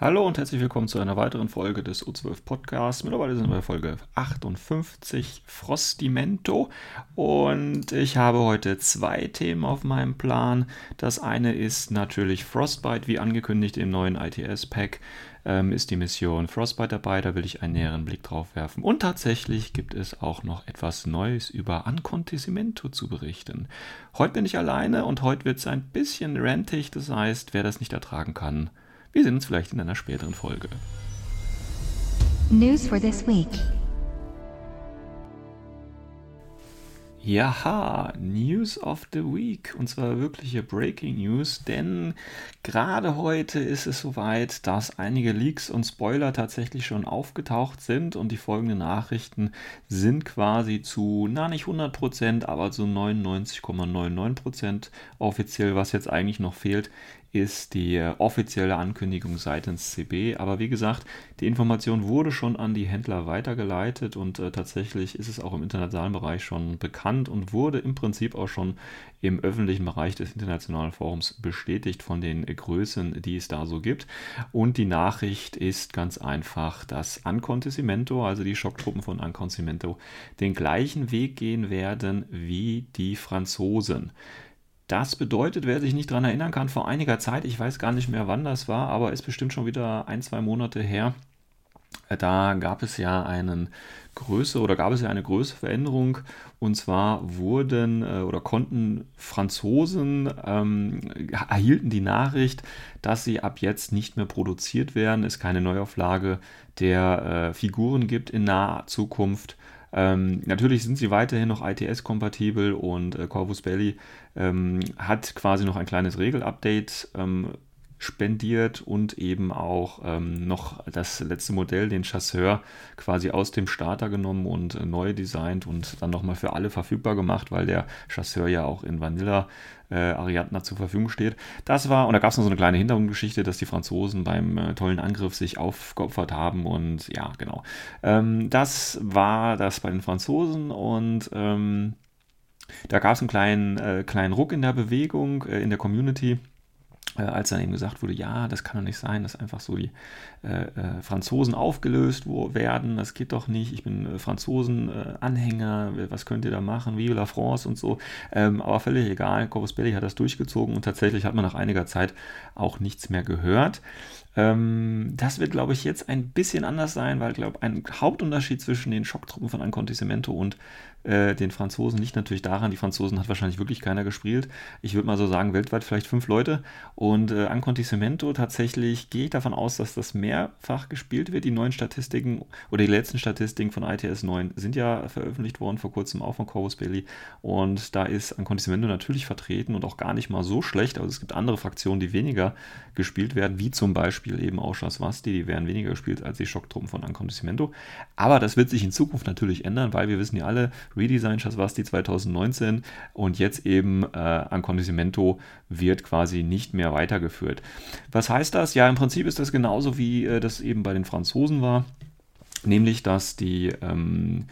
Hallo und herzlich willkommen zu einer weiteren Folge des U12 Podcasts. Mittlerweile sind wir bei Folge 58 Frostimento und ich habe heute zwei Themen auf meinem Plan. Das eine ist natürlich Frostbite, wie angekündigt im neuen ITS-Pack ähm, ist die Mission Frostbite dabei, da will ich einen näheren Blick drauf werfen. Und tatsächlich gibt es auch noch etwas Neues über Ancontisimento zu berichten. Heute bin ich alleine und heute wird es ein bisschen rantig, das heißt, wer das nicht ertragen kann, wir sehen uns vielleicht in einer späteren Folge. News for this week. Jaha, News of the Week. Und zwar wirkliche Breaking News, denn gerade heute ist es soweit, dass einige Leaks und Spoiler tatsächlich schon aufgetaucht sind und die folgenden Nachrichten sind quasi zu, na nicht 100%, aber zu 99,99% offiziell. Was jetzt eigentlich noch fehlt, ist die offizielle Ankündigung seitens CB. Aber wie gesagt, die Information wurde schon an die Händler weitergeleitet und äh, tatsächlich ist es auch im internationalen Bereich schon bekannt und wurde im Prinzip auch schon im öffentlichen Bereich des internationalen Forums bestätigt von den Größen, die es da so gibt. Und die Nachricht ist ganz einfach, dass Ancontisimento, also die Schocktruppen von Ancontisimento, den gleichen Weg gehen werden wie die Franzosen. Das bedeutet, wer sich nicht daran erinnern kann, vor einiger Zeit, ich weiß gar nicht mehr, wann das war, aber ist bestimmt schon wieder ein, zwei Monate her, äh, da gab es ja einen Größe oder gab es ja eine größere Veränderung. Und zwar wurden äh, oder konnten Franzosen ähm, erhielten die Nachricht, dass sie ab jetzt nicht mehr produziert werden, es keine Neuauflage der äh, Figuren gibt in naher Zukunft ähm, natürlich sind sie weiterhin noch ITS-kompatibel und äh, Corvus Belli ähm, hat quasi noch ein kleines Regelupdate ähm, spendiert und eben auch ähm, noch das letzte Modell, den Chasseur, quasi aus dem Starter genommen und äh, neu designt und dann nochmal für alle verfügbar gemacht, weil der Chasseur ja auch in Vanilla äh, Ariadna zur Verfügung steht. Das war, und da gab es noch so eine kleine Hintergrundgeschichte, dass die Franzosen beim äh, tollen Angriff sich aufgeopfert haben und ja, genau. Ähm, das war das bei den Franzosen und ähm, da gab es einen kleinen, äh, kleinen Ruck in der Bewegung, äh, in der Community äh, als dann eben gesagt wurde, ja, das kann doch nicht sein, dass einfach so die äh, äh Franzosen aufgelöst werden, das geht doch nicht, ich bin äh, Franzosen-Anhänger, was könnt ihr da machen, Vive la France und so, ähm, aber völlig egal, Corvus Belli hat das durchgezogen und tatsächlich hat man nach einiger Zeit auch nichts mehr gehört. Ähm, das wird, glaube ich, jetzt ein bisschen anders sein, weil, glaube ich, ein Hauptunterschied zwischen den Schocktruppen von Ancontisimento und äh, den Franzosen liegt natürlich daran, die Franzosen hat wahrscheinlich wirklich keiner gespielt. Ich würde mal so sagen, weltweit vielleicht fünf Leute. Und äh, Ancontisimento tatsächlich gehe ich davon aus, dass das mehrfach gespielt wird. Die neuen Statistiken oder die letzten Statistiken von ITS 9 sind ja veröffentlicht worden, vor kurzem auch von Corvus Belli. Und da ist Ancontisimento natürlich vertreten und auch gar nicht mal so schlecht. Also es gibt andere Fraktionen, die weniger gespielt werden, wie zum Beispiel eben auch Schaswasti, die werden weniger gespielt als die Schocktruppen von Ancontisimento. Aber das wird sich in Zukunft natürlich ändern, weil wir wissen ja alle, Redesign Schaswasti 2019 und jetzt eben äh, Ancondisimento wird quasi nicht mehr weitergeführt. Was heißt das? Ja, im Prinzip ist das genauso wie äh, das eben bei den Franzosen war, nämlich dass die ähm,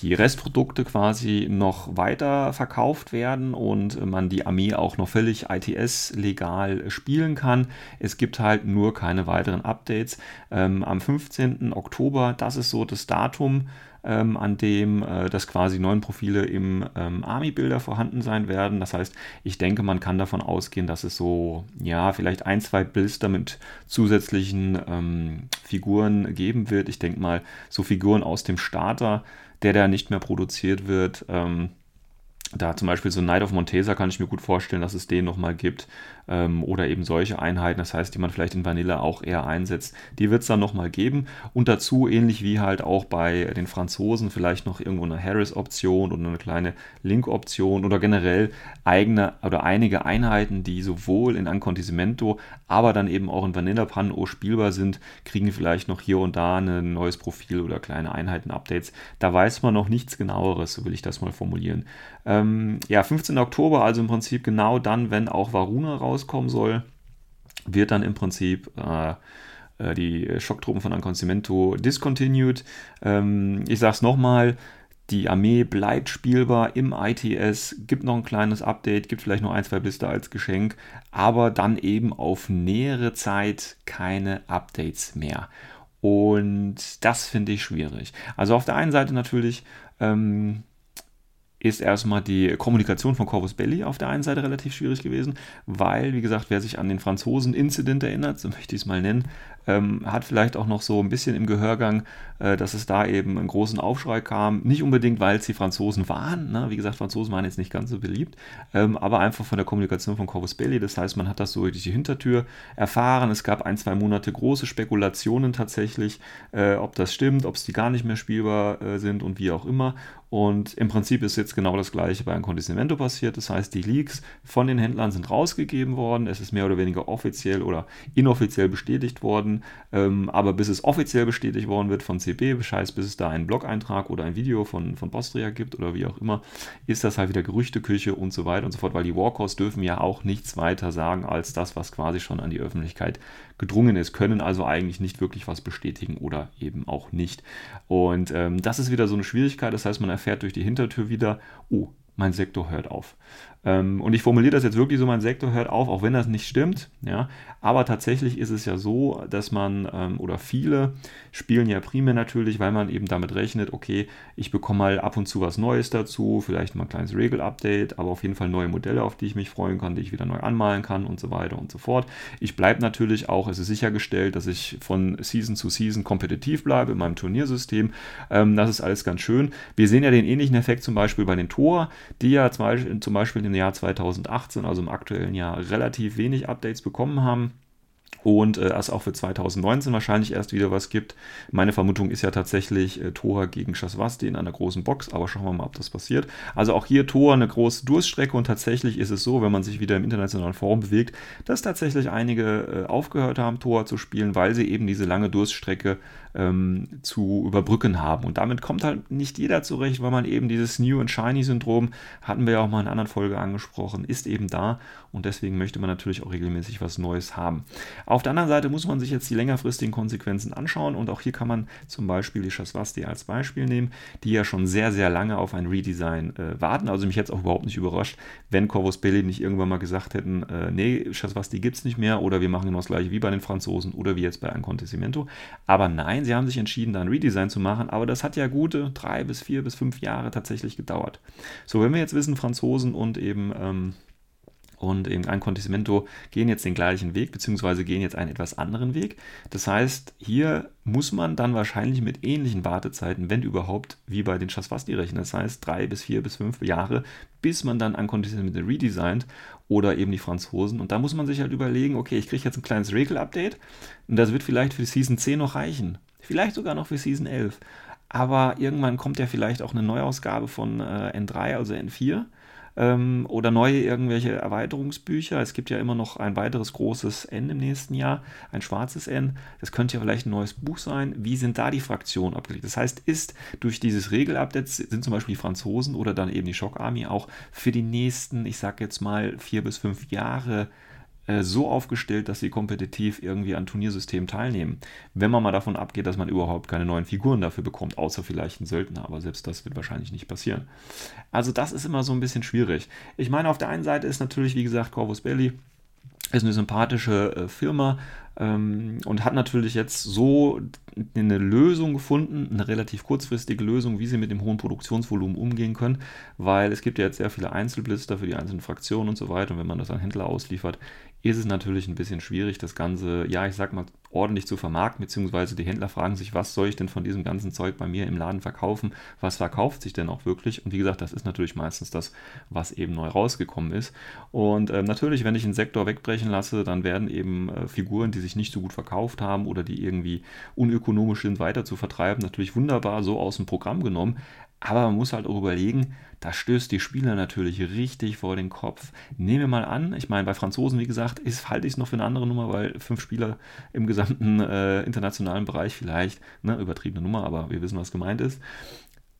die Restprodukte quasi noch weiter verkauft werden und man die Armee auch noch völlig ITS-legal spielen kann. Es gibt halt nur keine weiteren Updates. Ähm, am 15. Oktober, das ist so das Datum, ähm, an dem äh, dass quasi neun Profile im ähm, Army-Bilder vorhanden sein werden. Das heißt, ich denke, man kann davon ausgehen, dass es so, ja, vielleicht ein, zwei Blister mit zusätzlichen ähm, Figuren geben wird. Ich denke mal, so Figuren aus dem Starter, der da nicht mehr produziert wird. Ähm, da zum Beispiel so Night of Montesa kann ich mir gut vorstellen, dass es den nochmal gibt. Ähm, oder eben solche Einheiten, das heißt, die man vielleicht in Vanilla auch eher einsetzt. Die wird es dann nochmal geben. Und dazu, ähnlich wie halt auch bei den Franzosen, vielleicht noch irgendwo eine Harris-Option oder eine kleine Link-Option oder generell eigene oder einige Einheiten, die sowohl in Ancontisimento, aber dann eben auch in Vanilla Pan-O spielbar sind, kriegen vielleicht noch hier und da ein neues Profil oder kleine Einheiten-Updates. Da weiß man noch nichts genaueres, so will ich das mal formulieren. Ähm, Ähm, ja, 15. Oktober, also im Prinzip genau dann, wenn auch Varuna rauskommen soll, wird dann im Prinzip äh, äh die Schocktruppen von Anconcimento discontinued. Ähm, ich sage es nochmal, die Armee bleibt spielbar im ITS, gibt noch ein kleines Update, gibt vielleicht noch ein, zwei Blister als Geschenk, aber dann eben auf nähere Zeit keine Updates mehr. Und das finde ich schwierig. Also auf der einen Seite natürlich ähm, ist erstmal die Kommunikation von Corvus Belli auf der einen Seite relativ schwierig gewesen, weil, wie gesagt, wer sich an den Franzosen-Incident erinnert, so möchte ich es mal nennen, ähm, hat vielleicht auch noch so ein bisschen im Gehörgang, äh, dass es da eben einen großen Aufschrei kam. Nicht unbedingt, weil es die Franzosen waren. Ne? Wie gesagt, Franzosen waren jetzt nicht ganz so beliebt, ähm, aber einfach von der Kommunikation von Corvus Belli. Das heißt, man hat das so durch die Hintertür erfahren. Es gab ein, zwei Monate große Spekulationen tatsächlich, äh, ob das stimmt, ob es die gar nicht mehr spielbar äh, sind und wie auch immer. Und im Prinzip ist jetzt genau das gleiche bei Incondisimento passiert. Das heißt, die Leaks von den Händlern sind rausgegeben worden. Es ist mehr oder weniger offiziell oder inoffiziell bestätigt worden. Ähm, aber bis es offiziell bestätigt worden wird von CB, heißt, bis es da einen Blog-Eintrag oder ein Video von, von Bostria gibt oder wie auch immer, ist das halt wieder Gerüchteküche und so weiter und so fort, weil die Walkers dürfen ja auch nichts weiter sagen als das, was quasi schon an die Öffentlichkeit gedrungen ist, können also eigentlich nicht wirklich was bestätigen oder eben auch nicht. Und ähm, das ist wieder so eine Schwierigkeit, das heißt, man erfährt durch die Hintertür wieder, oh, mein Sektor hört auf. Ähm, und ich formuliere das jetzt wirklich so, mein Sektor hört auf, auch wenn das nicht stimmt. Ja? Aber tatsächlich ist es ja so, dass man ähm, oder viele spielen ja primär natürlich, weil man eben damit rechnet, okay, ich bekomme mal ab und zu was Neues dazu, vielleicht mal ein kleines Regel-Update, aber auf jeden Fall neue Modelle, auf die ich mich freuen kann, die ich wieder neu anmalen kann und so weiter und so fort. Ich bleibe natürlich auch, es ist sichergestellt, dass ich von Season zu Season kompetitiv bleibe in meinem Turniersystem. Ähm, das ist alles ganz schön. Wir sehen ja den ähnlichen Effekt zum Beispiel bei den Tor, die ja zum Beispiel, Beispiel Jahr 2018, also im aktuellen Jahr, relativ wenig Updates bekommen haben und äh, es auch für 2019 wahrscheinlich erst wieder was gibt. Meine Vermutung ist ja tatsächlich äh, Tor gegen Schaswasti in einer großen Box, aber schauen wir mal, ob das passiert. Also auch hier Tor eine große Durststrecke und tatsächlich ist es so, wenn man sich wieder im internationalen Forum bewegt, dass tatsächlich einige äh, aufgehört haben, Tor zu spielen, weil sie eben diese lange Durststrecke ähm, zu überbrücken haben. Und damit kommt halt nicht jeder zurecht, weil man eben dieses New and Shiny Syndrom, hatten wir ja auch mal in einer anderen Folge angesprochen, ist eben da und deswegen möchte man natürlich auch regelmäßig was Neues haben. Auf der anderen Seite muss man sich jetzt die längerfristigen Konsequenzen anschauen und auch hier kann man zum Beispiel die Shaswasti als Beispiel nehmen, die ja schon sehr, sehr lange auf ein Redesign äh, warten. Also mich jetzt auch überhaupt nicht überrascht, wenn Corvus Belli nicht irgendwann mal gesagt hätten, äh, nee, Shaswasti gibt es nicht mehr oder wir machen genau das gleiche wie bei den Franzosen oder wie jetzt bei Acontecimento. Aber nein, sie haben sich entschieden, da ein Redesign zu machen, aber das hat ja gute drei bis vier bis fünf Jahre tatsächlich gedauert. So, wenn wir jetzt wissen, Franzosen und eben ähm, und eben ein Contismento gehen jetzt den gleichen Weg, beziehungsweise gehen jetzt einen etwas anderen Weg. Das heißt, hier muss man dann wahrscheinlich mit ähnlichen Wartezeiten, wenn überhaupt, wie bei den Chasvasti rechnen. Das heißt, drei bis vier bis fünf Jahre, bis man dann ein Contismento redesignt oder eben die Franzosen. Und da muss man sich halt überlegen, okay, ich kriege jetzt ein kleines Regel-Update und das wird vielleicht für Season 10 noch reichen. Vielleicht sogar noch für Season 11. Aber irgendwann kommt ja vielleicht auch eine Neuausgabe von äh, N3, also N4 ähm, oder neue irgendwelche Erweiterungsbücher. Es gibt ja immer noch ein weiteres großes N im nächsten Jahr, ein schwarzes N. Das könnte ja vielleicht ein neues Buch sein. Wie sind da die Fraktionen abgelegt? Das heißt, ist durch dieses Regelupdate sind zum Beispiel die Franzosen oder dann eben die Shock Army auch für die nächsten, ich sag jetzt mal, vier bis fünf Jahre so aufgestellt, dass sie kompetitiv irgendwie an Turniersystemen teilnehmen. Wenn man mal davon abgeht, dass man überhaupt keine neuen Figuren dafür bekommt, außer vielleicht ein Söldner, aber selbst das wird wahrscheinlich nicht passieren. Also das ist immer so ein bisschen schwierig. Ich meine, auf der einen Seite ist natürlich, wie gesagt, Corvus Belli ist eine sympathische äh, Firma ähm, und hat natürlich jetzt so eine Lösung gefunden, eine relativ kurzfristige Lösung, wie sie mit dem hohen Produktionsvolumen umgehen können, weil es gibt ja jetzt sehr viele Einzelblister für die einzelnen Fraktionen und so weiter und wenn man das an Händler ausliefert, ist es natürlich ein bisschen schwierig, das Ganze, ja, ich sag mal, ordentlich zu vermarkten, beziehungsweise die Händler fragen sich, was soll ich denn von diesem ganzen Zeug bei mir im Laden verkaufen? Was verkauft sich denn auch wirklich? Und wie gesagt, das ist natürlich meistens das, was eben neu rausgekommen ist. Und äh, natürlich, wenn ich einen Sektor wegbrechen lasse, dann werden eben äh, Figuren, die sich nicht so gut verkauft haben oder die irgendwie unökonomisch sind, weiter zu vertreiben, natürlich wunderbar so aus dem Programm genommen. Aber man muss halt auch überlegen, da stößt die Spieler natürlich richtig vor den Kopf. Nehmen wir mal an, ich meine, bei Franzosen, wie gesagt, ist, halte ich es noch für eine andere Nummer, weil fünf Spieler im gesamten äh, internationalen Bereich vielleicht, ne, übertriebene Nummer, aber wir wissen, was gemeint ist.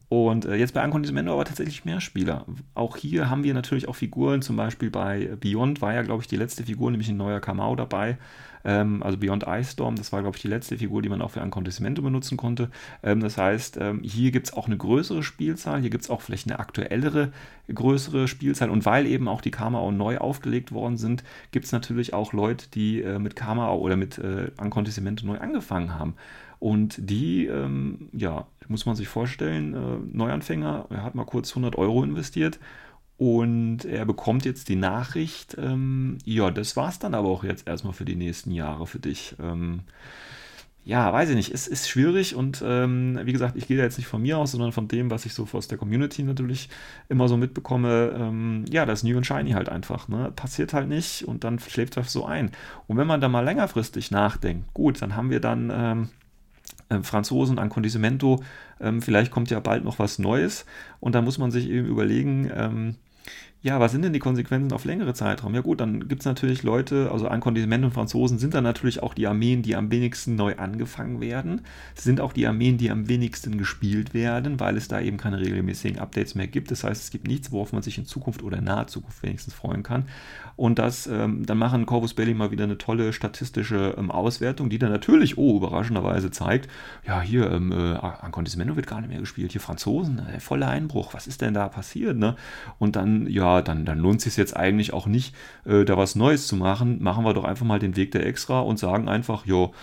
Und äh, jetzt bei Ankondimento aber tatsächlich mehr Spieler. Auch hier haben wir natürlich auch Figuren, zum Beispiel bei Beyond war ja, glaube ich, die letzte Figur, nämlich ein neuer Kamau dabei. Ähm, also Beyond Ice Storm, das war, glaube ich, die letzte Figur, die man auch für Ankondimento benutzen konnte. Ähm, das heißt, ähm, hier gibt es auch eine größere Spielzahl, hier gibt es auch vielleicht eine aktuellere, größere Spielzahl. Und weil eben auch die Kamau neu aufgelegt worden sind, gibt es natürlich auch Leute, die äh, mit Kamau oder mit äh, Ankondimento neu angefangen haben. Und die, ähm, ja, muss man sich vorstellen, äh, Neuanfänger, er hat mal kurz 100 Euro investiert und er bekommt jetzt die Nachricht, ähm, ja, das war's dann aber auch jetzt erstmal für die nächsten Jahre für dich. Ähm, ja, weiß ich nicht, es ist schwierig und ähm, wie gesagt, ich gehe da jetzt nicht von mir aus, sondern von dem, was ich so aus der Community natürlich immer so mitbekomme. Ähm, ja, das New and Shiny halt einfach. Ne? Passiert halt nicht und dann schläft das so ein. Und wenn man da mal längerfristig nachdenkt, gut, dann haben wir dann ähm, äh, Franzosen an Condimento, ähm, vielleicht kommt ja bald noch was Neues und da muss man sich eben überlegen, ähm, ja, was sind denn die Konsequenzen auf längere Zeitraum? Ja gut, dann gibt es natürlich Leute, also ein Kontingent und Franzosen sind dann natürlich auch die Armeen, die am wenigsten neu angefangen werden, sind auch die Armeen, die am wenigsten gespielt werden, weil es da eben keine regelmäßigen Updates mehr gibt. Das heißt, es gibt nichts, worauf man sich in Zukunft oder in naher Zukunft wenigstens freuen kann. Und das, ähm, dann machen Corvus Belli mal wieder eine tolle statistische ähm, Auswertung, die dann natürlich, oh, überraschenderweise zeigt, ja, hier, ähm, äh, Acontismento wird gar nicht mehr gespielt, hier Franzosen, äh, voller Einbruch, was ist denn da passiert, ne? Und dann, ja, dann, dann lohnt es sich jetzt eigentlich auch nicht, äh, da was Neues zu machen. Machen wir doch einfach mal den Weg der Extra und sagen einfach, jo,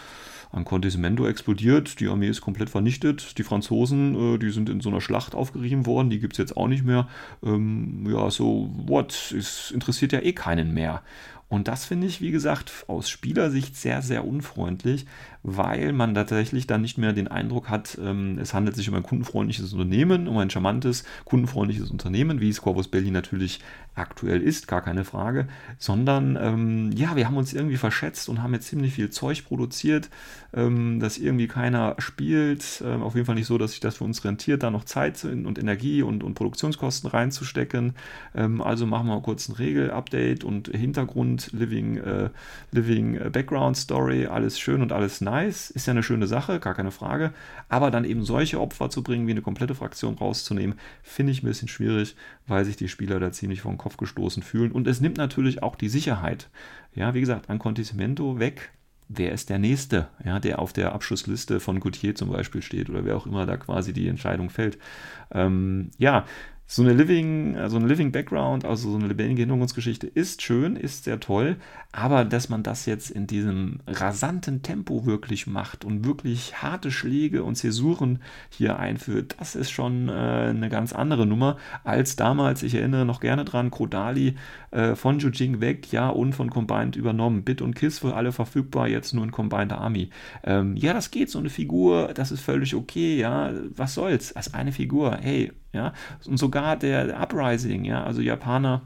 Ancondisimento explodiert, die Armee ist komplett vernichtet, die Franzosen, äh, die sind in so einer Schlacht aufgerieben worden, die gibt es jetzt auch nicht mehr. Ähm, ja, so, what, es interessiert ja eh keinen mehr. Und das finde ich, wie gesagt, aus Spielersicht sehr, sehr unfreundlich, weil man tatsächlich dann nicht mehr den Eindruck hat, ähm, es handelt sich um ein kundenfreundliches Unternehmen, um ein charmantes, kundenfreundliches Unternehmen, wie es Corvus Belli natürlich aktuell ist, gar keine Frage, sondern ähm, ja, wir haben uns irgendwie verschätzt und haben jetzt ziemlich viel Zeug produziert, ähm, das irgendwie keiner spielt. Ähm, auf jeden Fall nicht so, dass sich das für uns rentiert, da noch Zeit und Energie und, und Produktionskosten reinzustecken. Ähm, also machen wir kurz ein Regel-Update und Hintergrund, Living, äh, Living äh, Background Story, alles schön und alles nice, ist ja eine schöne Sache, gar keine Frage. Aber dann eben solche Opfer zu bringen, wie eine komplette Fraktion rauszunehmen, finde ich ein bisschen schwierig, weil sich die Spieler da ziemlich vom Kopf gestoßen fühlen. Und es nimmt natürlich auch die Sicherheit. Ja, wie gesagt, an Contismento weg. Wer ist der Nächste, ja, der auf der Abschlussliste von Gautier zum Beispiel steht oder wer auch immer da quasi die Entscheidung fällt. Ähm, ja, so eine Living, also ein Living Background, also so eine lebendige Hintergrundgeschichte ist schön, ist sehr toll, aber dass man das jetzt in diesem rasanten Tempo wirklich macht und wirklich harte Schläge und Zäsuren hier einführt, das ist schon äh, eine ganz andere Nummer als damals. Ich erinnere noch gerne dran, Kodali äh, von Jujing weg, ja, und von Combined übernommen. Bit und Kiss für alle verfügbar, jetzt nur in Combined Army. Ähm, ja, das geht, so eine Figur, das ist völlig okay, ja, was soll's, als eine Figur, hey, ja, und sogar der Uprising, ja, also Japaner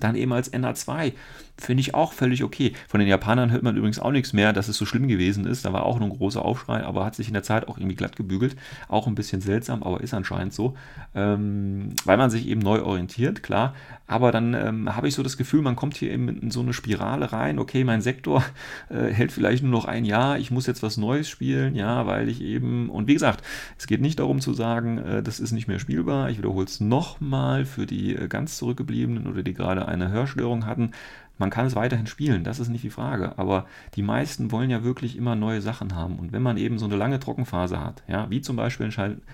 dann eben als NA2 Finde ich auch völlig okay. Von den Japanern hört man übrigens auch nichts mehr, dass es so schlimm gewesen ist. Da war auch ein großer Aufschrei, aber hat sich in der Zeit auch irgendwie glatt gebügelt. Auch ein bisschen seltsam, aber ist anscheinend so. Ähm, weil man sich eben neu orientiert, klar. Aber dann ähm, habe ich so das Gefühl, man kommt hier eben in so eine Spirale rein. Okay, mein Sektor äh, hält vielleicht nur noch ein Jahr. Ich muss jetzt was Neues spielen, ja, weil ich eben. Und wie gesagt, es geht nicht darum zu sagen, äh, das ist nicht mehr spielbar. Ich wiederhole es nochmal für die äh, ganz zurückgebliebenen oder die gerade eine Hörstörung hatten. Man kann es weiterhin spielen, das ist nicht die Frage. Aber die meisten wollen ja wirklich immer neue Sachen haben. Und wenn man eben so eine lange Trockenphase hat, ja, wie zum Beispiel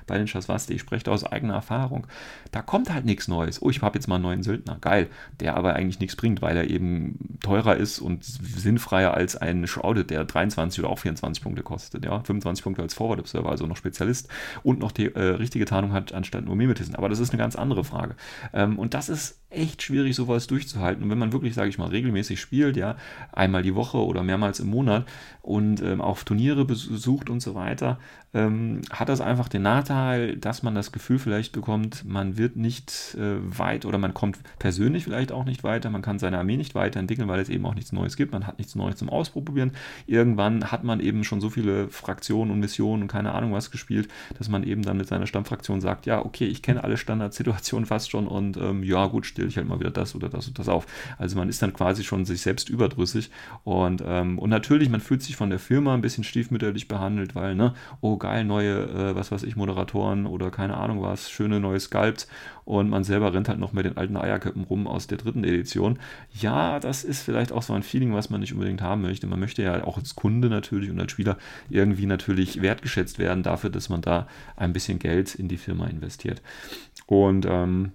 bei den Chaswaste, ich spreche da aus eigener Erfahrung, da kommt halt nichts Neues. Oh, ich habe jetzt mal einen neuen Söldner, geil, der aber eigentlich nichts bringt, weil er eben teurer ist und sinnfreier als ein Shrouded, der 23 oder auch 24 Punkte kostet, ja, 25 Punkte als Forward Observer, also noch Spezialist und noch die äh, richtige Tarnung hat anstatt nur Mimetism. Aber das ist eine ganz andere Frage. Ähm, und das ist echt schwierig, sowas durchzuhalten. Und wenn man wirklich, sage ich mal, regelmäßig spielt, ja, einmal die Woche oder mehrmals im Monat und ähm, auch Turniere besucht und so weiter, ähm, hat das einfach den Nachteil, dass man das Gefühl vielleicht bekommt, man wird nicht äh, weit oder man kommt persönlich vielleicht auch nicht weiter, man kann seine Armee nicht weiterentwickeln, weil es eben auch nichts Neues gibt, man hat nichts Neues zum Ausprobieren. Irgendwann hat man eben schon so viele Fraktionen und Missionen und keine Ahnung was gespielt, dass man eben dann mit seiner Stammfraktion sagt, ja, okay, ich kenne alle Standardsituationen fast schon und ähm, ja, gut, bestelle ich halt mal wieder das oder das und das auf. Also man ist dann quasi schon sich selbst überdrüssig und, ähm, und natürlich, man fühlt sich von der Firma ein bisschen stiefmütterlich behandelt, weil, ne, oh geil, neue, äh, was weiß ich, Moderatoren oder keine Ahnung was, schöne neue Sculpts und man selber rennt halt noch mit den alten Eierköppen rum aus der dritten Edition. Ja, das ist vielleicht auch so ein Feeling, was man nicht unbedingt haben möchte. Man möchte ja auch als Kunde natürlich und als Spieler irgendwie natürlich wertgeschätzt werden dafür, dass man da ein bisschen Geld in die Firma investiert. Und ähm,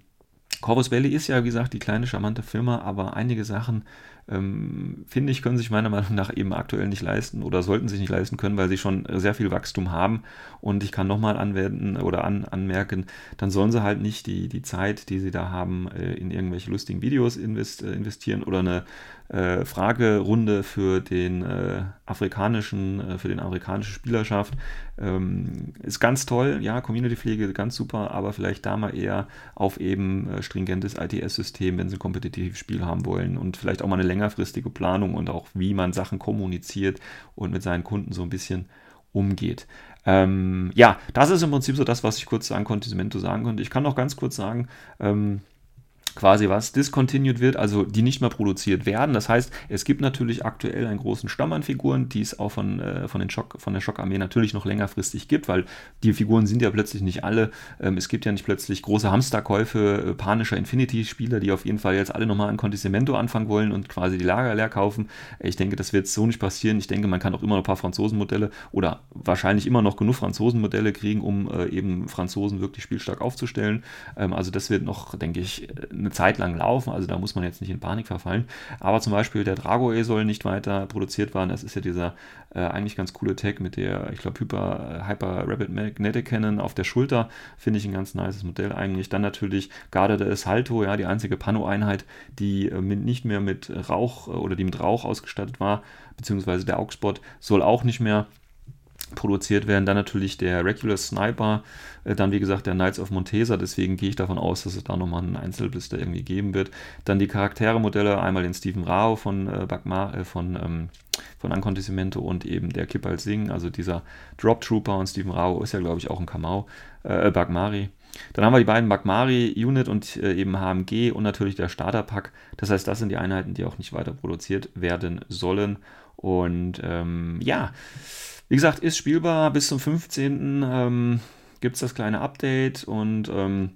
Corvus Belli ist ja, wie gesagt, die kleine, charmante Firma, aber einige Sachen ähm, finde ich, können sich meiner Meinung nach eben aktuell nicht leisten oder sollten sich nicht leisten können, weil sie schon sehr viel Wachstum haben. Und ich kann nochmal anwenden oder an, anmerken, dann sollen sie halt nicht die, die Zeit, die sie da haben, äh, in irgendwelche lustigen Videos äh, investieren oder eine äh, Fragerunde für den äh, afrikanischen, äh, für den afrikanischen Spielerschaft. Ähm, ist ganz toll, ja, Community-Pflege ganz super, aber vielleicht da mal eher auf eben äh, stringentes ITS-System, wenn sie ein kompetitives Spiel haben wollen und vielleicht auch mal eine längerfristige Planung und auch wie man Sachen kommuniziert und mit seinen Kunden so ein bisschen umgeht. Ähm, ja, das ist im Prinzip so das, was ich kurz zu Ankontisimento sagen konnte. Ich kann noch ganz kurz sagen, ähm, quasi was discontinued wird, also die nicht mehr produziert werden. Das heißt, es gibt natürlich aktuell einen großen Stamm an Figuren, die es auch von, äh, von, den Schock, von der Schockarmee natürlich noch längerfristig gibt, weil die Figuren sind ja plötzlich nicht alle. Ähm, es gibt ja nicht plötzlich große Hamsterkäufe äh, panischer Infinity-Spieler, die auf jeden Fall jetzt alle nochmal ein Condisimento anfangen wollen und quasi die Lager leer kaufen. Ich denke, das wird so nicht passieren. Ich denke, man kann auch immer noch ein paar Franzosenmodelle oder wahrscheinlich immer noch genug Franzosenmodelle kriegen, um äh, eben Franzosen wirklich spielstark aufzustellen. Ähm, also das wird noch, denke ich, eine Zeit lang laufen, also da muss man jetzt nicht in Panik verfallen. Aber zum Beispiel der Dragoe soll nicht weiter produziert werden. Das ist ja dieser äh, eigentlich ganz coole Tag mit der, ich glaube, Hyper, Hyper Rapid Magnetic Cannon auf der Schulter. Finde ich ein ganz nices Modell eigentlich. Dann natürlich Garde de Salto, ja, die einzige Pano-Einheit, die äh, mit, nicht mehr mit Rauch äh, oder die mit Rauch ausgestattet war, beziehungsweise der Augspot soll auch nicht mehr produziert werden. Dann natürlich der Regular Sniper, äh, dann wie gesagt der Knights of Montesa, deswegen gehe ich davon aus, dass es da nochmal einen Einzelblister irgendwie geben wird. Dann die Charaktere-Modelle, einmal den Stephen Rao von äh, Bagma, äh, von, ähm, von Ancontisimento und eben der Kipal Singh, also dieser Drop Trooper und Stephen Rao ist ja glaube ich auch ein Kamau, äh, Bagmari. Dann haben wir die beiden Bagmari Unit und äh, eben HMG und natürlich der Starter-Pack. Das heißt, das sind die Einheiten, die auch nicht weiter produziert werden sollen. Und ähm, ja, wie gesagt, ist spielbar bis zum 15. Ähm, gibt es das kleine Update und ähm,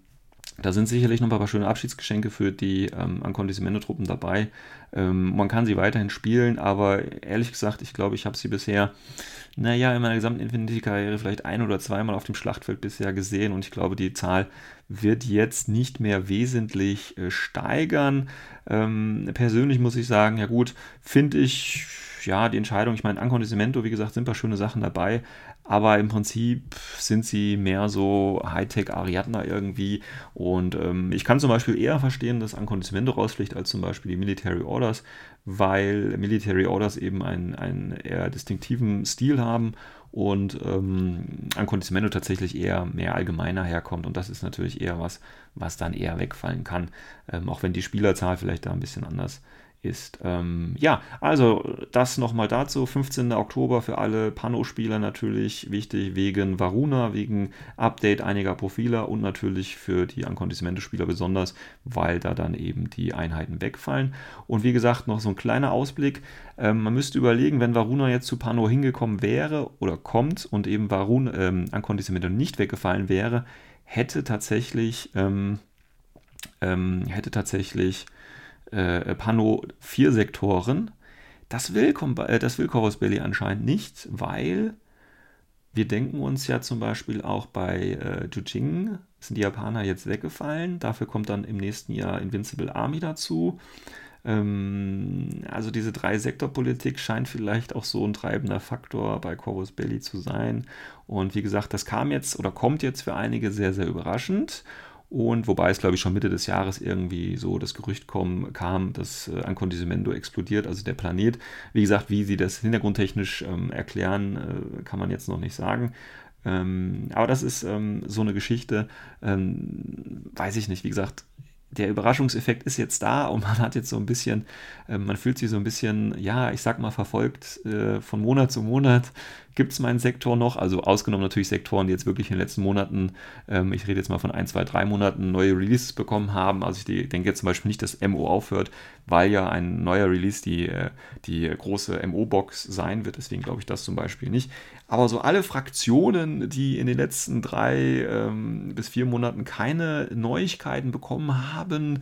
da sind sicherlich noch ein paar schöne Abschiedsgeschenke für die ähm, Ankondisimento-Truppen dabei. Ähm, man kann sie weiterhin spielen, aber ehrlich gesagt, ich glaube, ich habe sie bisher, naja, in meiner gesamten Infinity-Karriere vielleicht ein oder zweimal auf dem Schlachtfeld bisher gesehen und ich glaube, die Zahl wird jetzt nicht mehr wesentlich äh, steigern. Ähm, persönlich muss ich sagen, ja gut, finde ich ja, die Entscheidung, ich meine, Ankondisimento, wie gesagt, sind ein paar schöne Sachen dabei, aber im Prinzip sind sie mehr so Hightech-Ariadna irgendwie. Und ähm, ich kann zum Beispiel eher verstehen, dass Ankondisimento rausfliegt als zum Beispiel die Military Orders, weil Military Orders eben einen, einen eher distinktiven Stil haben und ähm, Ankondisimento tatsächlich eher mehr allgemeiner herkommt. Und das ist natürlich eher was, was dann eher wegfallen kann, ähm, auch wenn die Spielerzahl vielleicht da ein bisschen anders ist ist. Ähm, ja, also das nochmal dazu. 15. Oktober für alle Pano-Spieler natürlich wichtig wegen Varuna, wegen Update einiger Profile und natürlich für die Ankondisimento-Spieler besonders, weil da dann eben die Einheiten wegfallen. Und wie gesagt, noch so ein kleiner Ausblick. Ähm, man müsste überlegen, wenn Varuna jetzt zu Pano hingekommen wäre oder kommt und eben Varuna ähm, Ankondisimento nicht weggefallen wäre, hätte tatsächlich, ähm, ähm hätte tatsächlich äh, Pano vier Sektoren. Das will, äh, das will Chorus Belly anscheinend nicht, weil wir denken uns ja zum Beispiel auch bei äh, Jujing sind die Japaner jetzt weggefallen. Dafür kommt dann im nächsten Jahr Invincible Army dazu. Ähm, also diese Drei-Sektor-Politik scheint vielleicht auch so ein treibender Faktor bei Corvus Belli zu sein. Und wie gesagt, das kam jetzt oder kommt jetzt für einige sehr, sehr überraschend. Und wobei es, glaube ich, schon Mitte des Jahres irgendwie so das Gerücht kommen, kam, dass äh, Ancondisimento explodiert, also der Planet. Wie gesagt, wie sie das hintergrundtechnisch ähm, erklären, äh, kann man jetzt noch nicht sagen. Ähm, aber das ist ähm, so eine Geschichte, ähm, weiß ich nicht. Wie gesagt, der Überraschungseffekt ist jetzt da und man hat jetzt so ein bisschen, äh, man fühlt sich so ein bisschen, ja, ich sag mal, verfolgt äh, von Monat zu Monat gibt es meinen Sektor noch, also ausgenommen natürlich Sektoren, die jetzt wirklich in den letzten Monaten, ähm, ich rede jetzt mal von ein, zwei, drei Monaten, neue Releases bekommen haben. Also ich denke jetzt zum Beispiel nicht, dass MO aufhört, weil ja ein neuer Release die, äh, die große MO-Box sein wird. Deswegen glaube ich das zum Beispiel nicht. Aber so alle Fraktionen, die in den letzten drei ähm, bis vier Monaten keine Neuigkeiten bekommen haben,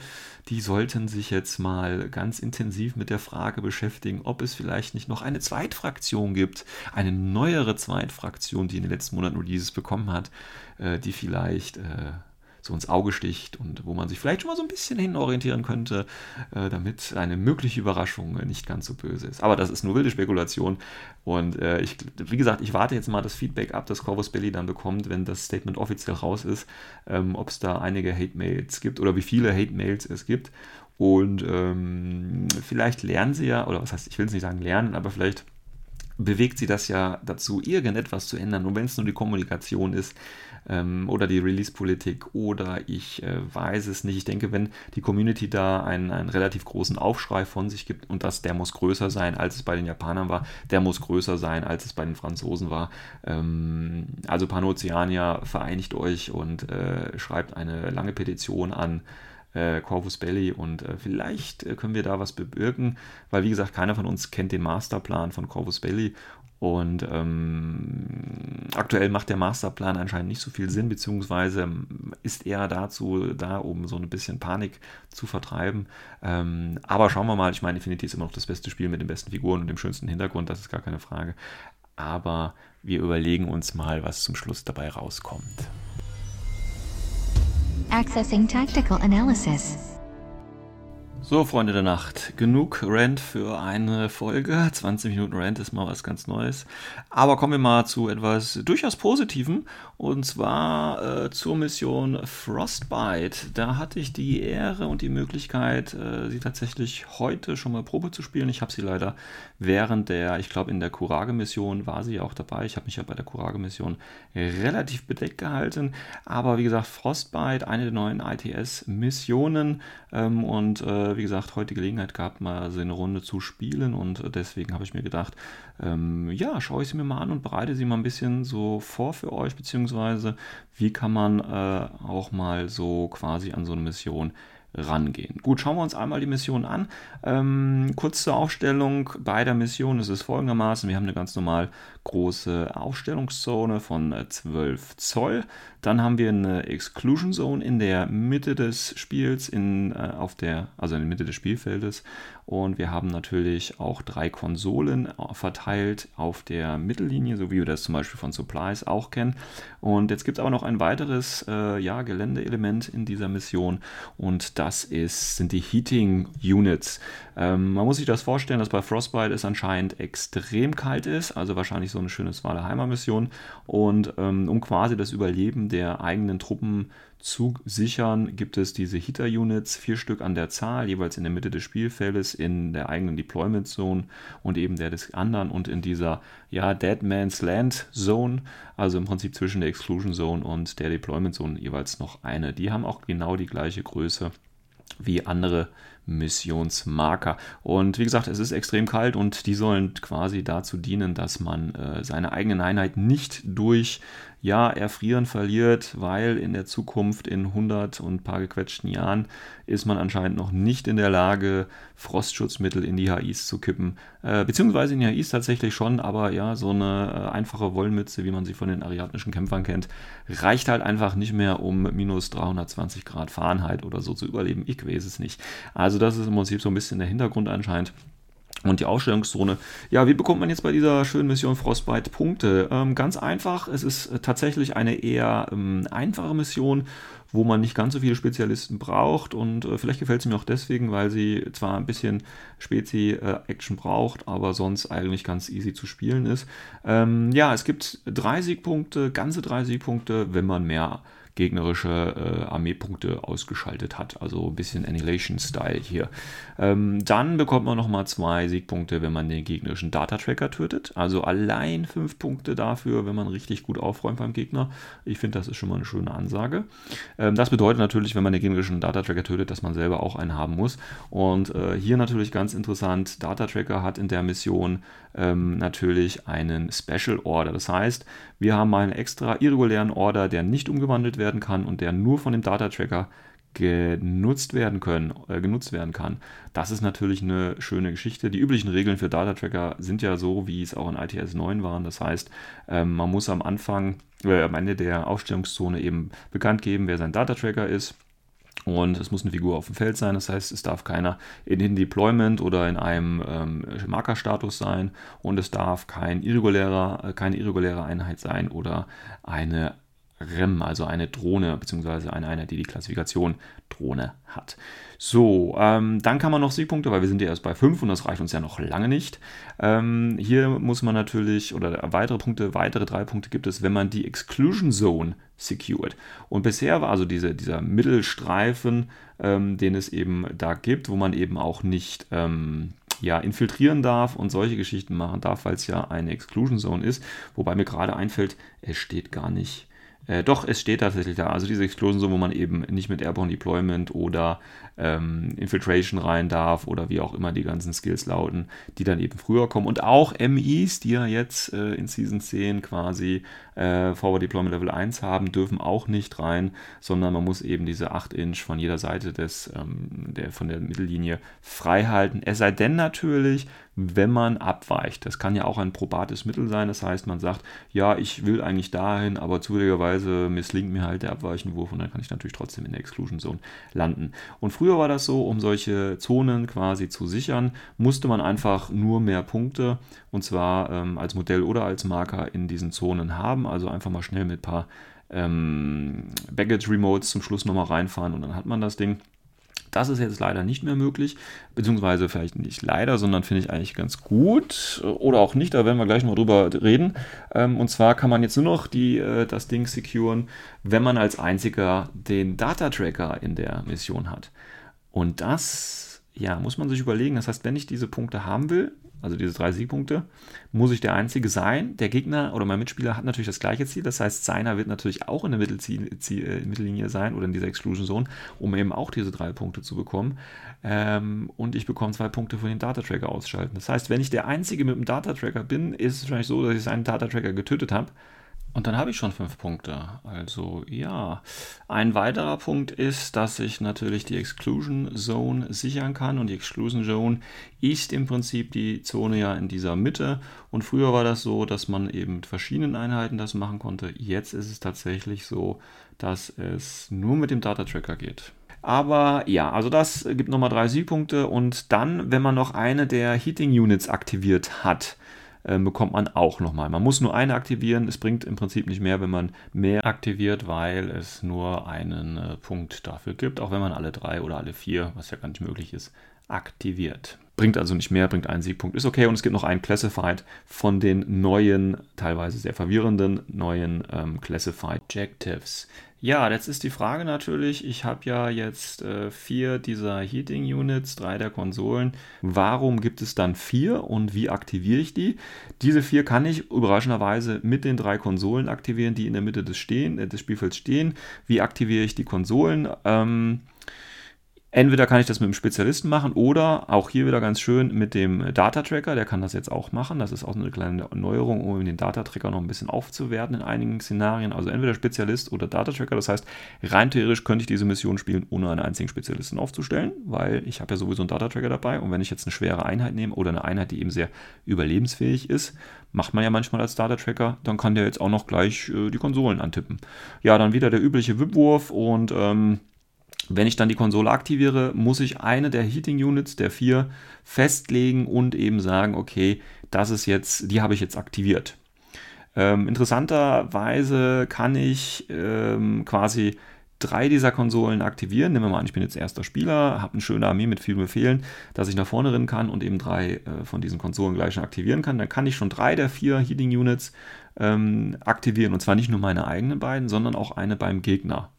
die sollten sich jetzt mal ganz intensiv mit der Frage beschäftigen, ob es vielleicht nicht noch eine Zweitfraktion gibt, eine neuere Zweitfraktion, die in den letzten Monaten Releases bekommen hat, äh, die vielleicht äh, so ins Auge sticht und wo man sich vielleicht schon mal so ein bisschen hin orientieren könnte, äh, damit eine mögliche Überraschung nicht ganz so böse ist. Aber das ist nur wilde Spekulation und äh, ich, wie gesagt, ich warte jetzt mal das Feedback ab, das Corvus Belly dann bekommt, wenn das Statement offiziell raus ist, ähm, ob es da einige Hate-Mails gibt oder wie viele Hate-Mails es gibt. Und ähm, vielleicht lernen sie ja, oder was heißt, ich will es nicht sagen lernen, aber vielleicht bewegt sie das ja dazu, irgendetwas zu ändern. Und wenn es nur die Kommunikation ist ähm, oder die Release-Politik oder ich äh, weiß es nicht. Ich denke, wenn die Community da einen, einen relativ großen Aufschrei von sich gibt und das, der muss größer sein, als es bei den Japanern war, der muss größer sein, als es bei den Franzosen war. Ähm, also Panoceania, vereinigt euch und äh, schreibt eine lange Petition an äh, Corvus Belli und äh, vielleicht äh, können wir da was bewirken, weil wie gesagt, keiner von uns kennt den Masterplan von Corvus Belli und ähm, aktuell macht der Masterplan anscheinend nicht so viel Sinn, beziehungsweise ist eher dazu da, um so ein bisschen Panik zu vertreiben. Ähm, aber schauen wir mal, ich meine, Infinity ist immer noch das beste Spiel mit den besten Figuren und dem schönsten Hintergrund, das ist gar keine Frage. Aber wir überlegen uns mal, was zum Schluss dabei rauskommt. Accessing Tactical Analysis. So, Freunde der Nacht, genug Rant für eine Folge. 20 Minuten Rant ist mal was ganz Neues. Aber kommen wir mal zu etwas durchaus Positivem und zwar äh, zur Mission Frostbite. Da hatte ich die Ehre und die Möglichkeit, äh, sie tatsächlich heute schon mal Probe zu spielen. Ich habe sie leider während der, ich glaube in der Kurage-Mission war sie auch dabei. Ich habe mich ja bei der Kurage-Mission relativ bedeckt gehalten. Aber wie gesagt, Frostbite, eine der neuen ITS-Missionen ähm, und äh, wie gesagt, heute Gelegenheit gehabt, mal so eine Runde zu spielen und deswegen habe ich mir gedacht, ähm, ja, schaue ich sie mir mal an und bereite sie mal ein bisschen so vor für euch, beziehungsweise wie kann man äh, auch mal so quasi an so eine Mission rangehen. Gut, schauen wir uns einmal die Mission an. Ähm, kurz zur Aufstellung beider Missionen ist es folgendermaßen. Wir haben eine ganz normal große Aufstellungszone von 12 Zoll. Dann haben wir eine Exclusion Zone in der Mitte des Spiels, in, äh, auf der, also in der Mitte des Spielfeldes. Und wir haben natürlich auch drei Konsolen äh, verteilt auf der Mittellinie, so wie wir das zum Beispiel von Supplies auch kennen. Und jetzt gibt es aber noch ein weiteres äh, ja, Geländeelement in dieser Mission und das ist, sind die Heating Units. Ähm, man muss sich das vorstellen, dass bei Frostbite es anscheinend extrem kalt ist, also wahrscheinlich so eine schöne Svalheimer Mission. Und ähm, um quasi das Überleben der eigenen Truppen zu sichern, gibt es diese Heater-Units, vier Stück an der Zahl, jeweils in der Mitte des Spielfeldes, in der eigenen Deployment Zone und eben der des anderen und in dieser ja, Dead Man's Land Zone, also im Prinzip zwischen der Exclusion Zone und der Deployment Zone jeweils noch eine. Die haben auch genau die gleiche Größe wie andere Missionsmarker. Und wie gesagt, es ist extrem kalt und die sollen quasi dazu dienen, dass man äh, seine eigenen Einheiten nicht durch ja, erfrieren verliert, weil in der Zukunft in 100 und paar gequetschten Jahren ist man anscheinend noch nicht in der Lage, Frostschutzmittel in die HIs zu kippen. Äh, beziehungsweise in die HIs tatsächlich schon, aber ja, so eine äh, einfache Wollmütze, wie man sie von den ariadnischen Kämpfern kennt, reicht halt einfach nicht mehr, um minus 320 Grad Fahrenheit oder so zu überleben. Ich weiß es nicht. Also das ist im Prinzip so ein bisschen der Hintergrund anscheinend. Und die Ausstellungszone. Ja, wie bekommt man jetzt bei dieser schönen Mission Frostbite Punkte? Ähm, ganz einfach. Es ist äh, tatsächlich eine eher ähm, einfache Mission, wo man nicht ganz so viele Spezialisten braucht. Und äh, vielleicht gefällt sie mir auch deswegen, weil sie zwar ein bisschen Spezi-Action äh, braucht, aber sonst eigentlich ganz easy zu spielen ist. Ähm, ja, es gibt drei Siegpunkte, ganze drei Siegpunkte, wenn man mehr gegnerische äh, Armeepunkte ausgeschaltet hat. Also ein bisschen Annihilation-Style hier. Ähm, dann bekommt man nochmal zwei Siegpunkte, wenn man den gegnerischen Data-Tracker tötet. Also allein fünf Punkte dafür, wenn man richtig gut aufräumt beim Gegner. Ich finde, das ist schon mal eine schöne Ansage. Ähm, das bedeutet natürlich, wenn man den gegnerischen Data-Tracker tötet, dass man selber auch einen haben muss. Und äh, hier natürlich ganz interessant, Data-Tracker hat in der Mission ähm, natürlich einen Special Order. Das heißt, wir haben einen extra irregulären Order, der nicht umgewandelt werden kann und der nur von dem Data Tracker genutzt werden können, äh, genutzt werden kann. Das ist natürlich eine schöne Geschichte. Die üblichen Regeln für Data Tracker sind ja so, wie es auch in ITS 9 waren. Das heißt, ähm, man muss am Anfang, äh, am Ende der Aufstellungszone eben bekannt geben, wer sein Data Tracker ist. Und es muss eine Figur auf dem Feld sein, das heißt, es darf keiner in den Deployment oder in einem ähm, Markerstatus sein. Und es darf kein irregulärer, äh, keine irreguläre Einheit sein oder eine REM, also eine Drohne, beziehungsweise eine Einheit, die die Klassifikation Drohne hat. So, ähm, dann kann man noch Siegpunkte, weil wir sind ja erst bei 5 und das reicht uns ja noch lange nicht. Ähm, hier muss man natürlich, oder weitere Punkte, weitere drei Punkte gibt es, wenn man die Exclusion Zone secured. Und bisher war also diese, dieser Mittelstreifen, ähm, den es eben da gibt, wo man eben auch nicht ähm, ja, infiltrieren darf und solche Geschichten machen darf, weil es ja eine Exclusion Zone ist. Wobei mir gerade einfällt, es steht gar nicht äh, doch, es steht tatsächlich da. Also diese Explosion, wo man eben nicht mit Airborne Deployment oder ähm, Infiltration rein darf oder wie auch immer die ganzen Skills lauten, die dann eben früher kommen. Und auch MIs, die ja jetzt äh, in Season 10 quasi äh, Forward Deployment Level 1 haben, dürfen auch nicht rein, sondern man muss eben diese 8 Inch von jeder Seite des, ähm, der, von der Mittellinie frei halten. Es sei denn natürlich, wenn man abweicht. Das kann ja auch ein probates Mittel sein. Das heißt, man sagt, ja, ich will eigentlich dahin, aber zufälligerweise misslingt mir halt der Abweichenwurf und dann kann ich natürlich trotzdem in der Exclusion Zone landen. Und früher war das so, um solche Zonen quasi zu sichern, musste man einfach nur mehr Punkte und zwar ähm, als Modell oder als Marker in diesen Zonen haben. Also einfach mal schnell mit ein paar ähm, Baggage Remotes zum Schluss nochmal reinfahren und dann hat man das Ding. Das ist jetzt leider nicht mehr möglich, beziehungsweise vielleicht nicht leider, sondern finde ich eigentlich ganz gut oder auch nicht, da werden wir gleich noch drüber reden. Ähm, und zwar kann man jetzt nur noch die, äh, das Ding securen, wenn man als einziger den Data Tracker in der Mission hat. Und das, ja, muss man sich überlegen. Das heißt, wenn ich diese Punkte haben will, also diese drei Siegpunkte, muss ich der Einzige sein. Der Gegner oder mein Mitspieler hat natürlich das gleiche Ziel. Das heißt, seiner wird natürlich auch in der äh, Mittellinie sein oder in dieser Exclusion Zone, um eben auch diese drei Punkte zu bekommen. Ähm, und ich bekomme zwei Punkte für den Data Tracker ausschalten. Das heißt, wenn ich der Einzige mit dem Data Tracker bin, ist es wahrscheinlich so, dass ich seinen Data Tracker getötet habe. Und dann habe ich schon fünf Punkte. Also ja. Ein weiterer Punkt ist, dass ich natürlich die Exclusion Zone sichern kann. Und die Exclusion Zone ist im Prinzip die Zone ja in dieser Mitte. Und früher war das so, dass man eben mit verschiedenen Einheiten das machen konnte. Jetzt ist es tatsächlich so, dass es nur mit dem Data Tracker geht. Aber ja, also das gibt nochmal drei Siegpunkte. Und dann, wenn man noch eine der Heating Units aktiviert hat, äh, bekommt man auch nochmal. Man muss nur eine aktivieren. Es bringt im Prinzip nicht mehr, wenn man mehr aktiviert, weil es nur einen äh, Punkt dafür gibt, auch wenn man alle drei oder alle vier, was ja gar nicht möglich ist, aktiviert. Bringt also nicht mehr, bringt einen Siegpunkt, ist okay. Und es gibt noch einen Classified von den neuen, teilweise sehr verwirrenden neuen ähm, Classified Objectives. Ja, jetzt ist die Frage natürlich, ich habe ja jetzt äh, vier dieser Heating Units, drei der Konsolen. Warum gibt es dann vier und wie aktiviere ich die? Diese vier kann ich überraschenderweise mit den drei Konsolen aktivieren, die in der Mitte des, stehen, äh, des Spielfelds stehen. Wie aktiviere ich die Konsolen? Ähm, Entweder kann ich das mit einem Spezialisten machen oder auch hier wieder ganz schön mit dem Data Tracker, der kann das jetzt auch machen. Das ist auch eine kleine Neuerung, um den Data Tracker noch ein bisschen aufzuwerten in einigen Szenarien. Also entweder Spezialist oder Data Tracker. Das heißt, rein theoretisch könnte ich diese Mission spielen, ohne einen einzigen Spezialisten aufzustellen, weil ich habe ja sowieso einen Data Tracker dabei. Und wenn ich jetzt eine schwere Einheit nehme oder eine Einheit, die eben sehr überlebensfähig ist, macht man ja manchmal als Data Tracker, dann kann der jetzt auch noch gleich äh, die Konsolen antippen. Ja, dann wieder der übliche WIP-Wurf und ähm, wenn ich dann die Konsole aktiviere, muss ich eine der Heating Units der vier festlegen und eben sagen, okay, das ist jetzt, die habe ich jetzt aktiviert. Ähm, interessanterweise kann ich ähm, quasi drei dieser Konsolen aktivieren. Nehmen wir mal an, ich bin jetzt erster Spieler, habe eine schöne Armee mit vielen Befehlen, dass ich nach vorne rennen kann und eben drei äh, von diesen Konsolen gleich schon aktivieren kann. Dann kann ich schon drei der vier Heating Units ähm, aktivieren. Und zwar nicht nur meine eigenen beiden, sondern auch eine beim Gegner,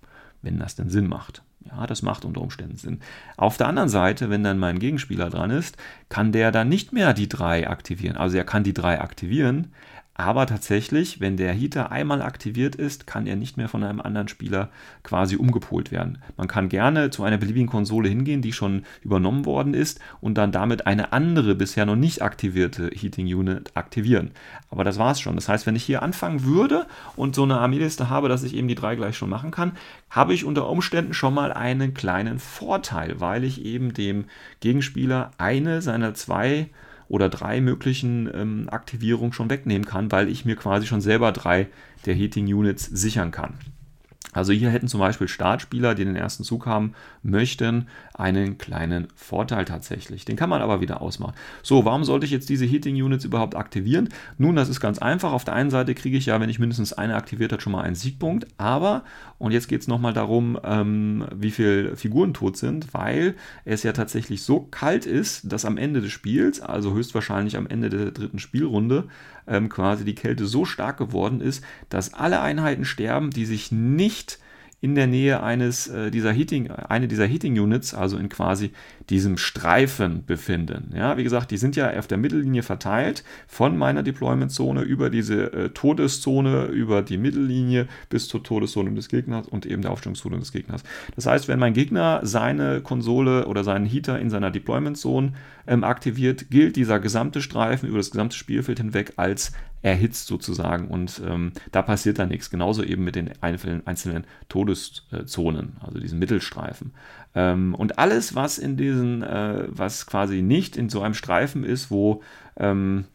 wenn das denn Sinn macht. Ja, das macht unter Umständen Sinn. Auf der anderen Seite, wenn dann mein Gegenspieler dran ist, kann der dann nicht mehr die drei aktivieren. Also er kann die drei aktivieren, aber tatsächlich, wenn der Heater einmal aktiviert ist, kann er nicht mehr von einem anderen Spieler quasi umgepolt werden. Man kann gerne zu einer beliebigen Konsole hingehen, die schon übernommen worden ist und dann damit eine andere bisher noch nicht aktivierte Heating Unit aktivieren. Aber das war es schon. Das heißt, wenn ich hier anfangen würde und so eine Armeeliste habe, dass ich eben die drei gleich schon machen kann, habe ich unter Umständen schon mal einen kleinen Vorteil, weil ich eben dem Gegenspieler eine seiner zwei oder drei möglichen ähm, Aktivierungen schon wegnehmen kann, weil ich mir quasi schon selber drei der Heating Units sichern kann. Also hier hätten zum Beispiel Startspieler, die den ersten Zug haben möchten, einen kleinen Vorteil tatsächlich. Den kann man aber wieder ausmachen. So, warum sollte ich jetzt diese Heating Units überhaupt aktivieren? Nun, das ist ganz einfach. Auf der einen Seite kriege ich ja, wenn ich mindestens eine aktiviert habe, schon mal einen Siegpunkt. Aber, und jetzt geht es nochmal darum, ähm, wie viele Figuren tot sind, weil es ja tatsächlich so kalt ist, dass am Ende des Spiels, also höchstwahrscheinlich am Ende der dritten Spielrunde, ähm, quasi die Kälte so stark geworden ist, dass alle Einheiten sterben, die sich nicht in der Nähe eines äh, dieser Heating, eine dieser Heating Units, also in quasi diesem Streifen befinden. Ja, wie gesagt, die sind ja auf der Mittellinie verteilt von meiner Deployment-Zone über diese äh, Todeszone, über die Mittellinie bis zur Todeszone des Gegners und eben der Aufstellungszone des Gegners. Das heißt, wenn mein Gegner seine Konsole oder seinen Heater in seiner Deployment-Zone ähm, aktiviert, gilt dieser gesamte Streifen über das gesamte Spielfeld hinweg als erhitzt sozusagen und ähm, da passiert dann nichts. Genauso eben mit den einzelnen Todeszonen, also diesen Mittelstreifen. Ähm, und alles, was in diesen, äh, was quasi nicht in so einem Streifen ist, wo ähm,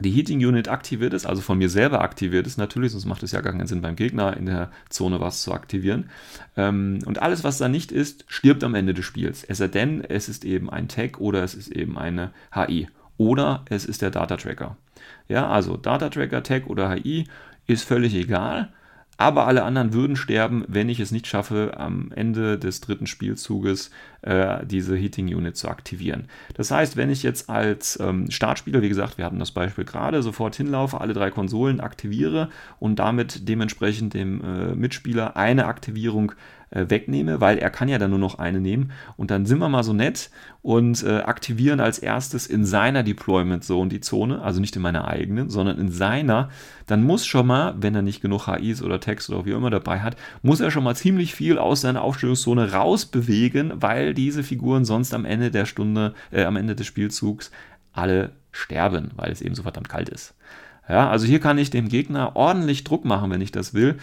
die Heating Unit aktiviert ist, also von mir selber aktiviert ist, natürlich, sonst macht es ja gar keinen Sinn beim Gegner in der Zone was zu aktivieren. Ähm, und alles, was da nicht ist, stirbt am Ende des Spiels. Es sei denn, es ist eben ein Tag oder es ist eben eine HI oder es ist der Data Tracker. Ja, also Data Tracker, Tag oder HI ist völlig egal, aber alle anderen würden sterben, wenn ich es nicht schaffe, am Ende des dritten Spielzuges äh, diese Heating Unit zu aktivieren. Das heißt, wenn ich jetzt als ähm, Startspieler, wie gesagt, wir hatten das Beispiel gerade, sofort hinlaufe, alle drei Konsolen aktiviere und damit dementsprechend dem äh, Mitspieler eine Aktivierung äh, wegnehme, weil er kann ja dann nur noch eine nehmen. Und dann sind wir mal so nett und äh, aktivieren als erstes in seiner Deployment Zone die Zone, also nicht in meiner eigenen, sondern in seiner. Dann muss schon mal, wenn er nicht genug HIs oder Text oder wie immer dabei hat, muss er schon mal ziemlich viel aus seiner Aufstellungszone rausbewegen, weil diese Figuren sonst am Ende der Stunde, äh, am Ende des Spielzugs alle sterben, weil es eben so verdammt kalt ist. Ja, also hier kann ich dem Gegner ordentlich Druck machen, wenn ich das will.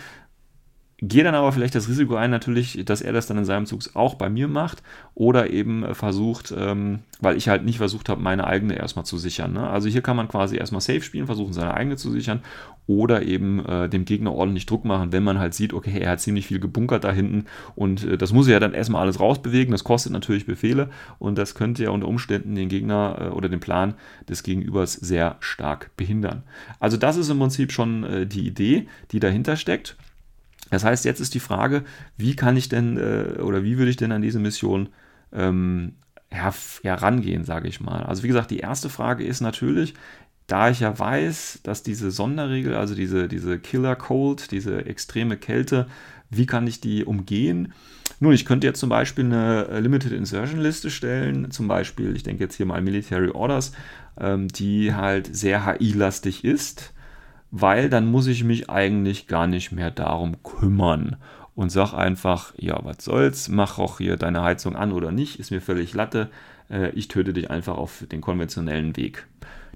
Gehe dann aber vielleicht das Risiko ein, natürlich, dass er das dann in seinem Zug auch bei mir macht oder eben versucht, ähm, weil ich halt nicht versucht habe, meine eigene erstmal zu sichern. Ne? Also hier kann man quasi erstmal safe spielen, versuchen, seine eigene zu sichern oder eben äh, dem Gegner ordentlich Druck machen, wenn man halt sieht, okay, er hat ziemlich viel gebunkert da hinten und äh, das muss er ja dann erstmal alles rausbewegen. Das kostet natürlich Befehle und das könnte ja unter Umständen den Gegner äh, oder den Plan des Gegenübers sehr stark behindern. Also das ist im Prinzip schon äh, die Idee, die dahinter steckt. Das heißt, jetzt ist die Frage, wie kann ich denn äh, oder wie würde ich denn an diese Mission ähm, herangehen, sage ich mal. Also wie gesagt, die erste Frage ist natürlich, da ich ja weiß, dass diese Sonderregel, also diese, diese Killer Cold, diese extreme Kälte, wie kann ich die umgehen? Nun, ich könnte jetzt zum Beispiel eine äh, Limited Insertion Liste stellen, zum Beispiel, ich denke jetzt hier mal Military Orders, ähm, die halt sehr HI-lastig ist weil dann muss ich mich eigentlich gar nicht mehr darum kümmern und sag einfach, ja, was soll's, mach auch hier deine Heizung an oder nicht, ist mir völlig Latte, äh, ich töte dich einfach auf den konventionellen Weg.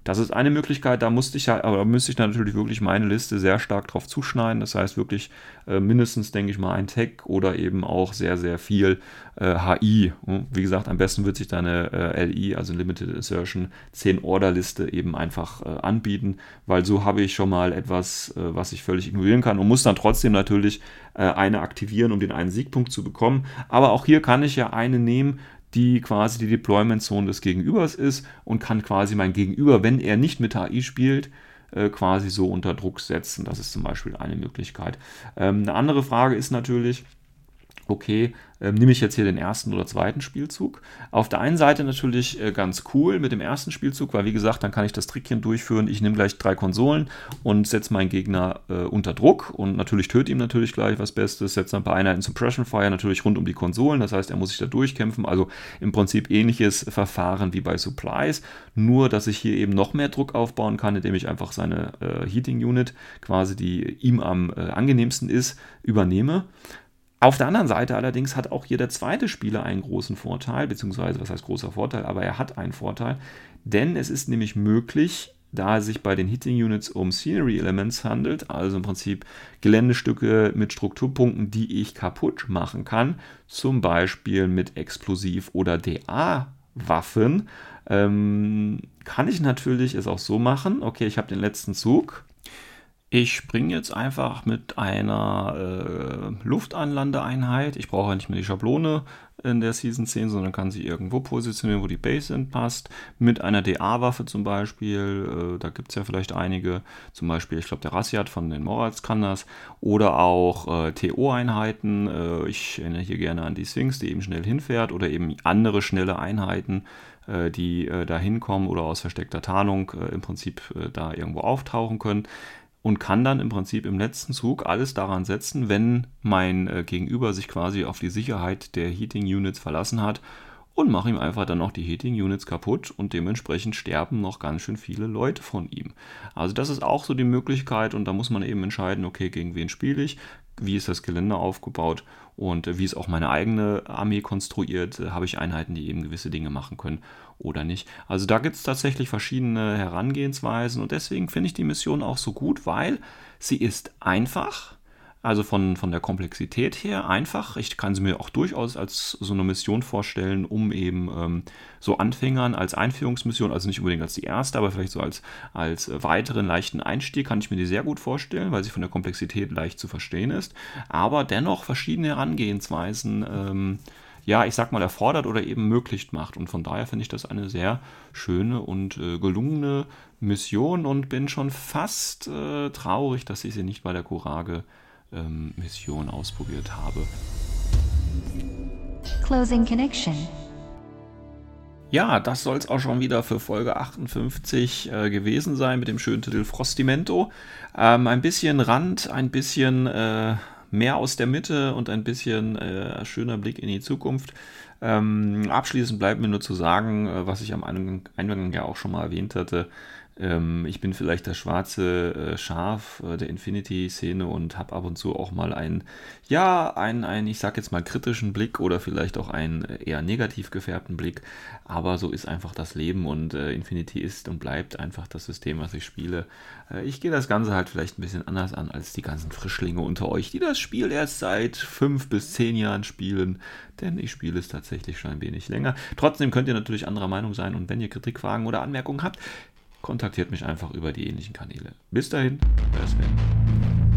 Das ist eine Möglichkeit, da musste ich aber müsste ich natürlich wirklich meine Liste sehr stark drauf zuschneiden. Das heißt wirklich äh, mindestens, denke ich mal, ein Tag oder eben auch sehr, sehr viel äh, HI. Wie gesagt, am besten wird sich deine äh, LI, also Limited Assertion, 10-Order-Liste eben einfach äh, anbieten, weil so habe ich schon mal etwas, äh, was ich völlig ignorieren kann und muss dann trotzdem natürlich äh, eine aktivieren, um den einen Siegpunkt zu bekommen. Aber auch hier kann ich ja eine nehmen, die quasi die Deployment-Zone des Gegenübers ist und kann quasi mein Gegenüber, wenn er nicht mit AI spielt, äh, quasi so unter Druck setzen. Das ist zum Beispiel eine Möglichkeit. Ähm, eine andere Frage ist natürlich, okay, ähm, nehme ich jetzt hier den ersten oder zweiten Spielzug. Auf der einen Seite natürlich äh, ganz cool mit dem ersten Spielzug, weil wie gesagt, dann kann ich das Trickchen durchführen. Ich nehme gleich drei Konsolen und setze meinen Gegner äh, unter Druck und natürlich töte ihm natürlich gleich was Bestes, setze ein paar Einheiten Suppression Fire natürlich rund um die Konsolen. Das heißt, er muss sich da durchkämpfen. Also im Prinzip ähnliches Verfahren wie bei Supplies, nur dass ich hier eben noch mehr Druck aufbauen kann, indem ich einfach seine äh, Heating Unit, quasi die ihm am äh, angenehmsten ist, übernehme. Auf der anderen Seite allerdings hat auch hier der zweite Spieler einen großen Vorteil, beziehungsweise was heißt großer Vorteil, aber er hat einen Vorteil, denn es ist nämlich möglich, da es sich bei den Hitting Units um Scenery Elements handelt, also im Prinzip Geländestücke mit Strukturpunkten, die ich kaputt machen kann, zum Beispiel mit Explosiv- oder DA-Waffen, ähm, kann ich natürlich es auch so machen, okay, ich habe den letzten Zug, ich springe jetzt einfach mit einer äh, Luftanlandeeinheit. Ich brauche nicht mehr die Schablone in der Season 10, sondern kann sie irgendwo positionieren, wo die Base passt. Mit einer DA-Waffe zum Beispiel. Äh, da gibt es ja vielleicht einige. Zum Beispiel, ich glaube, der Rassiat von den Morals kann das. Oder auch äh, TO-Einheiten. Äh, ich erinnere hier gerne an die Sphinx, die eben schnell hinfährt. Oder eben andere schnelle Einheiten äh, die äh, da hinkommen oder aus versteckter Tarnung äh, im Prinzip da irgendwo auftauchen können und kann dann im Prinzip im letzten Zug alles daran setzen, wenn mein äh, Gegenüber sich quasi auf die Sicherheit der Heating Units verlassen hat und mache ihm einfach dann noch die Heating Units kaputt und dementsprechend sterben noch ganz schön viele Leute von ihm. Also das ist auch so die Möglichkeit und da muss man eben entscheiden, okay, gegen wen spiele ich, wie ist das Gelände aufgebaut und äh, wie ist auch meine eigene Armee konstruiert, habe ich Einheiten, die eben gewisse Dinge machen können oder nicht. Also da gibt es tatsächlich verschiedene Herangehensweisen und deswegen finde ich die Mission auch so gut, weil sie ist einfach, also von, von der Komplexität her einfach. Ich kann sie mir auch durchaus als so eine Mission vorstellen, um eben ähm, so Anfängern als Einführungsmission, also nicht unbedingt als die erste, aber vielleicht so als, als weiteren leichten Einstieg, kann ich mir die sehr gut vorstellen, weil sie von der Komplexität leicht zu verstehen ist. Aber dennoch verschiedene Herangehensweisen. Ähm, ja, ich sag mal, erfordert oder eben möglich macht. Und von daher finde ich das eine sehr schöne und äh, gelungene Mission und bin schon fast äh, traurig, dass ich sie nicht bei der Courage-Mission ähm, ausprobiert habe. Closing Connection. Ja, das soll es auch schon wieder für Folge 58 äh, gewesen sein mit dem schönen Titel Frostimento. Ähm, ein bisschen Rand, ein bisschen äh, mehr aus der Mitte und ein bisschen äh, schöner Blick in die Zukunft. Ähm, abschließend bleibt mir nur zu sagen, äh, was ich am Eingang ja auch schon mal erwähnt hatte. Ähm, ich bin vielleicht das schwarze äh, Schaf äh, der Infinity-Szene und habe ab und zu auch mal einen, ja, einen, einen, ich sag jetzt mal kritischen Blick oder vielleicht auch einen äh, eher negativ gefärbten Blick. Aber so ist einfach das Leben und äh, Infinity ist und bleibt einfach das System, was ich spiele. Äh, ich gehe das Ganze halt vielleicht ein bisschen anders an als die ganzen Frischlinge unter euch, die das Spiel erst seit fünf bis zehn Jahren spielen. Denn ich spiele es tatsächlich schon ein wenig länger. Trotzdem könnt ihr natürlich anderer Meinung sein und wenn ihr Kritik, Fragen oder Anmerkungen habt, kontaktiert mich einfach über die ähnlichen Kanäle. Bis dahin, euer Sven.